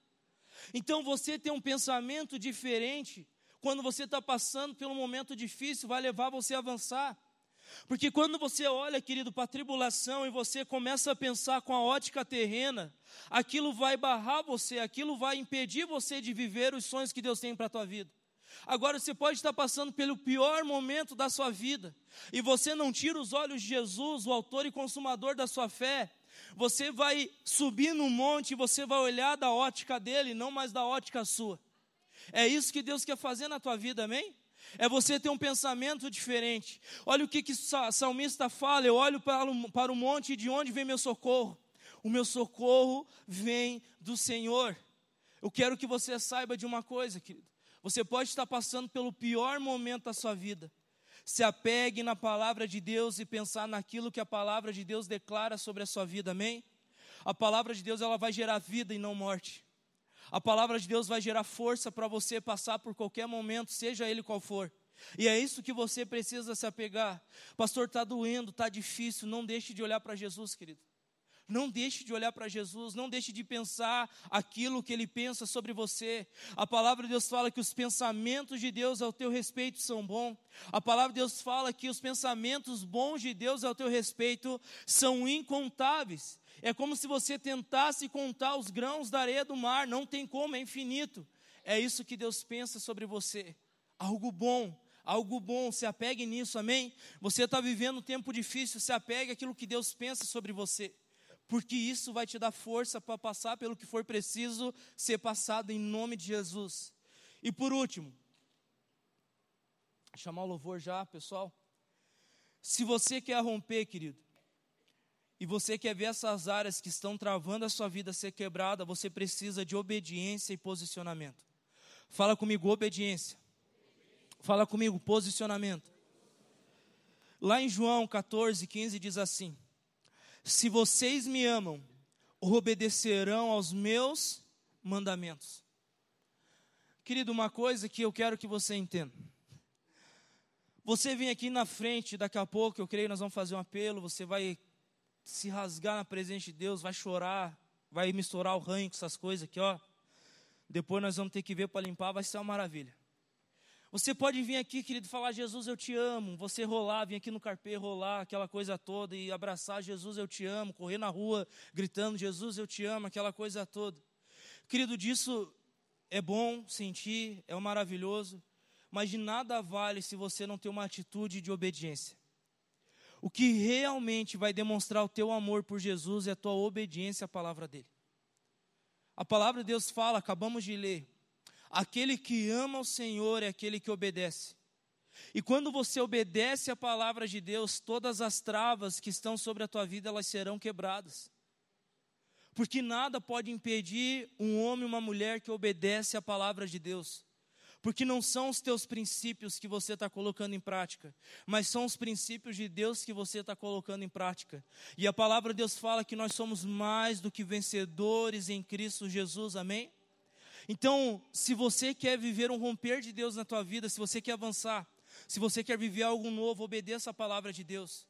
Então você tem um pensamento diferente quando você está passando pelo momento difícil, vai levar você a avançar. Porque quando você olha, querido, para a tribulação e você começa a pensar com a ótica terrena, aquilo vai barrar você, aquilo vai impedir você de viver os sonhos que Deus tem para a tua vida. Agora você pode estar passando pelo pior momento da sua vida, e você não tira os olhos de Jesus, o autor e consumador da sua fé, Você vai subir no monte e você vai olhar da ótica dele, não mais da ótica sua. É isso que Deus quer fazer na tua vida, amém? É você ter um pensamento diferente. Olha o que, que salmista fala: eu olho para o, para o monte de onde vem meu socorro? O meu socorro vem do Senhor. Eu quero que você saiba de uma coisa, querido. Você pode estar passando pelo pior momento da sua vida. Se apegue na palavra de Deus e pensar naquilo que a palavra de Deus declara sobre a sua vida, amém? A palavra de Deus ela vai gerar vida e não morte. A palavra de Deus vai gerar força para você passar por qualquer momento, seja ele qual for. E é isso que você precisa se apegar. Pastor, está doendo, está difícil. Não deixe de olhar para Jesus, querido. Não deixe de olhar para Jesus, não deixe de pensar aquilo que ele pensa sobre você. A palavra de Deus fala que os pensamentos de Deus ao teu respeito são bons. A palavra de Deus fala que os pensamentos bons de Deus ao teu respeito são incontáveis. É como se você tentasse contar os grãos da areia do mar, não tem como, é infinito. É isso que Deus pensa sobre você. Algo bom, algo bom, se apegue nisso, amém? Você está vivendo um tempo difícil, se apegue àquilo que Deus pensa sobre você porque isso vai te dar força para passar pelo que for preciso ser passado em nome de Jesus. E por último, chamar o louvor já, pessoal. Se você quer romper, querido, e você quer ver essas áreas que estão travando a sua vida ser quebrada, você precisa de obediência e posicionamento. Fala comigo, obediência. Fala comigo, posicionamento. Lá em João 14, 15 diz assim: se vocês me amam, obedecerão aos meus mandamentos. Querido, uma coisa que eu quero que você entenda. Você vem aqui na frente, daqui a pouco, eu creio, nós vamos fazer um apelo. Você vai se rasgar na presença de Deus, vai chorar, vai misturar o ranho com essas coisas aqui, ó. Depois nós vamos ter que ver para limpar, vai ser uma maravilha. Você pode vir aqui, querido, falar: Jesus, eu te amo. Você rolar, vir aqui no carpê, rolar aquela coisa toda e abraçar: Jesus, eu te amo. Correr na rua gritando: Jesus, eu te amo, aquela coisa toda. Querido, disso é bom sentir, é maravilhoso, mas de nada vale se você não ter uma atitude de obediência. O que realmente vai demonstrar o teu amor por Jesus é a tua obediência à palavra dele. A palavra de Deus fala, acabamos de ler, Aquele que ama o Senhor é aquele que obedece. E quando você obedece a palavra de Deus, todas as travas que estão sobre a tua vida, elas serão quebradas. Porque nada pode impedir um homem ou uma mulher que obedece a palavra de Deus. Porque não são os teus princípios que você está colocando em prática, mas são os princípios de Deus que você está colocando em prática. E a palavra de Deus fala que nós somos mais do que vencedores em Cristo Jesus, amém? Então, se você quer viver um romper de Deus na tua vida, se você quer avançar, se você quer viver algo novo, obedeça a palavra de Deus.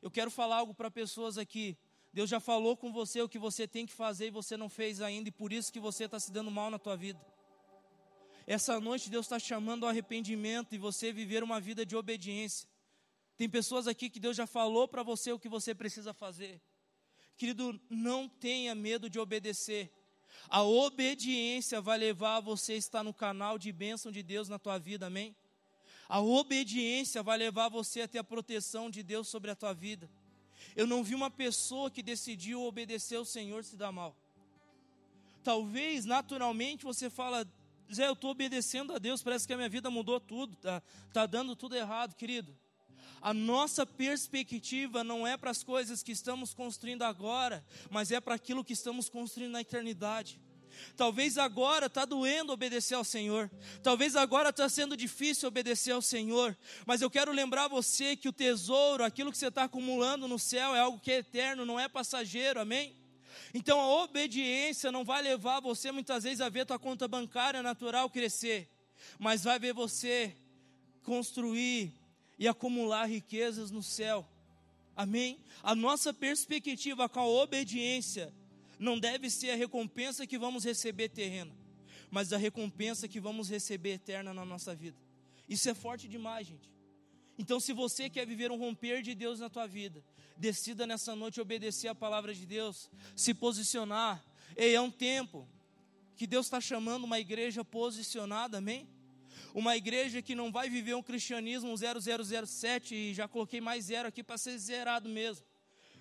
Eu quero falar algo para pessoas aqui. Deus já falou com você o que você tem que fazer e você não fez ainda, e por isso que você está se dando mal na tua vida. Essa noite Deus está chamando ao arrependimento e você viver uma vida de obediência. Tem pessoas aqui que Deus já falou para você o que você precisa fazer. Querido, não tenha medo de obedecer. A obediência vai levar você a estar no canal de bênção de Deus na tua vida, amém? A obediência vai levar você a ter a proteção de Deus sobre a tua vida. Eu não vi uma pessoa que decidiu obedecer ao Senhor se dar mal. Talvez naturalmente você fala, Zé, eu estou obedecendo a Deus, parece que a minha vida mudou tudo, tá, tá dando tudo errado, querido. A nossa perspectiva não é para as coisas que estamos construindo agora, mas é para aquilo que estamos construindo na eternidade. Talvez agora está doendo obedecer ao Senhor. Talvez agora está sendo difícil obedecer ao Senhor. Mas eu quero lembrar você que o tesouro, aquilo que você está acumulando no céu, é algo que é eterno, não é passageiro, amém? Então a obediência não vai levar você muitas vezes a ver tua conta bancária natural crescer, mas vai ver você construir e acumular riquezas no céu. Amém? A nossa perspectiva com a obediência não deve ser a recompensa que vamos receber terrena, mas a recompensa que vamos receber eterna na nossa vida. Isso é forte demais, gente. Então, se você quer viver um romper de Deus na tua vida, decida nessa noite obedecer a palavra de Deus, se posicionar. Ei, é um tempo que Deus está chamando uma igreja posicionada, amém? uma igreja que não vai viver um cristianismo 0007 e já coloquei mais zero aqui para ser zerado mesmo.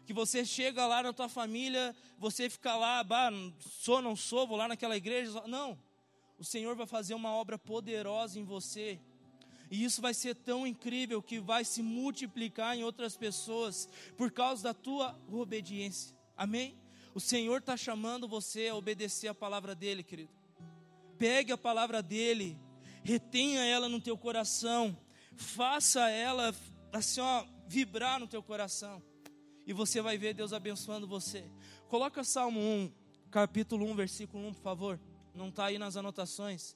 que você chega lá na tua família, você fica lá, bah, sou, não sou, vou lá naquela igreja. Não. O Senhor vai fazer uma obra poderosa em você. E isso vai ser tão incrível que vai se multiplicar em outras pessoas por causa da tua obediência. Amém? O Senhor está chamando você a obedecer a palavra dEle, querido. Pegue a palavra dEle, retenha ela no teu coração, faça ela assim, ó, vibrar no teu coração. E você vai ver Deus abençoando você. Coloca Salmo 1, capítulo 1, versículo 1, por favor. Não está aí nas anotações.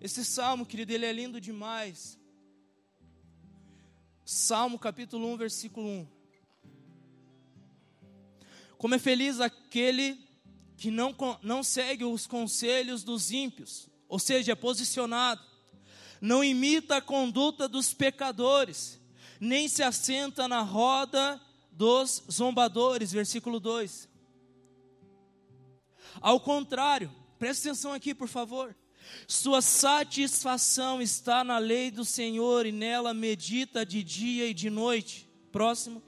Esse salmo, querido, ele é lindo demais. Salmo capítulo 1, versículo 1. Como é feliz aquele que não, não segue os conselhos dos ímpios, ou seja, é posicionado, não imita a conduta dos pecadores, nem se assenta na roda dos zombadores, versículo 2. Ao contrário, preste atenção aqui, por favor. Sua satisfação está na lei do Senhor e nela medita de dia e de noite. Próximo.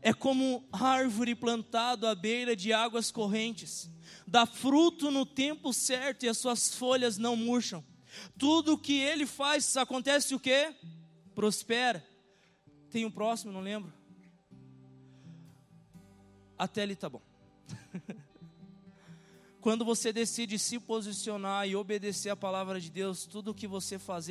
É como árvore plantada à beira de águas correntes, dá fruto no tempo certo e as suas folhas não murcham. Tudo o que ele faz acontece o quê? Prospera. Tem um próximo, não lembro. Até ali tá bom. [LAUGHS] Quando você decide se posicionar e obedecer a palavra de Deus, tudo o que você fazer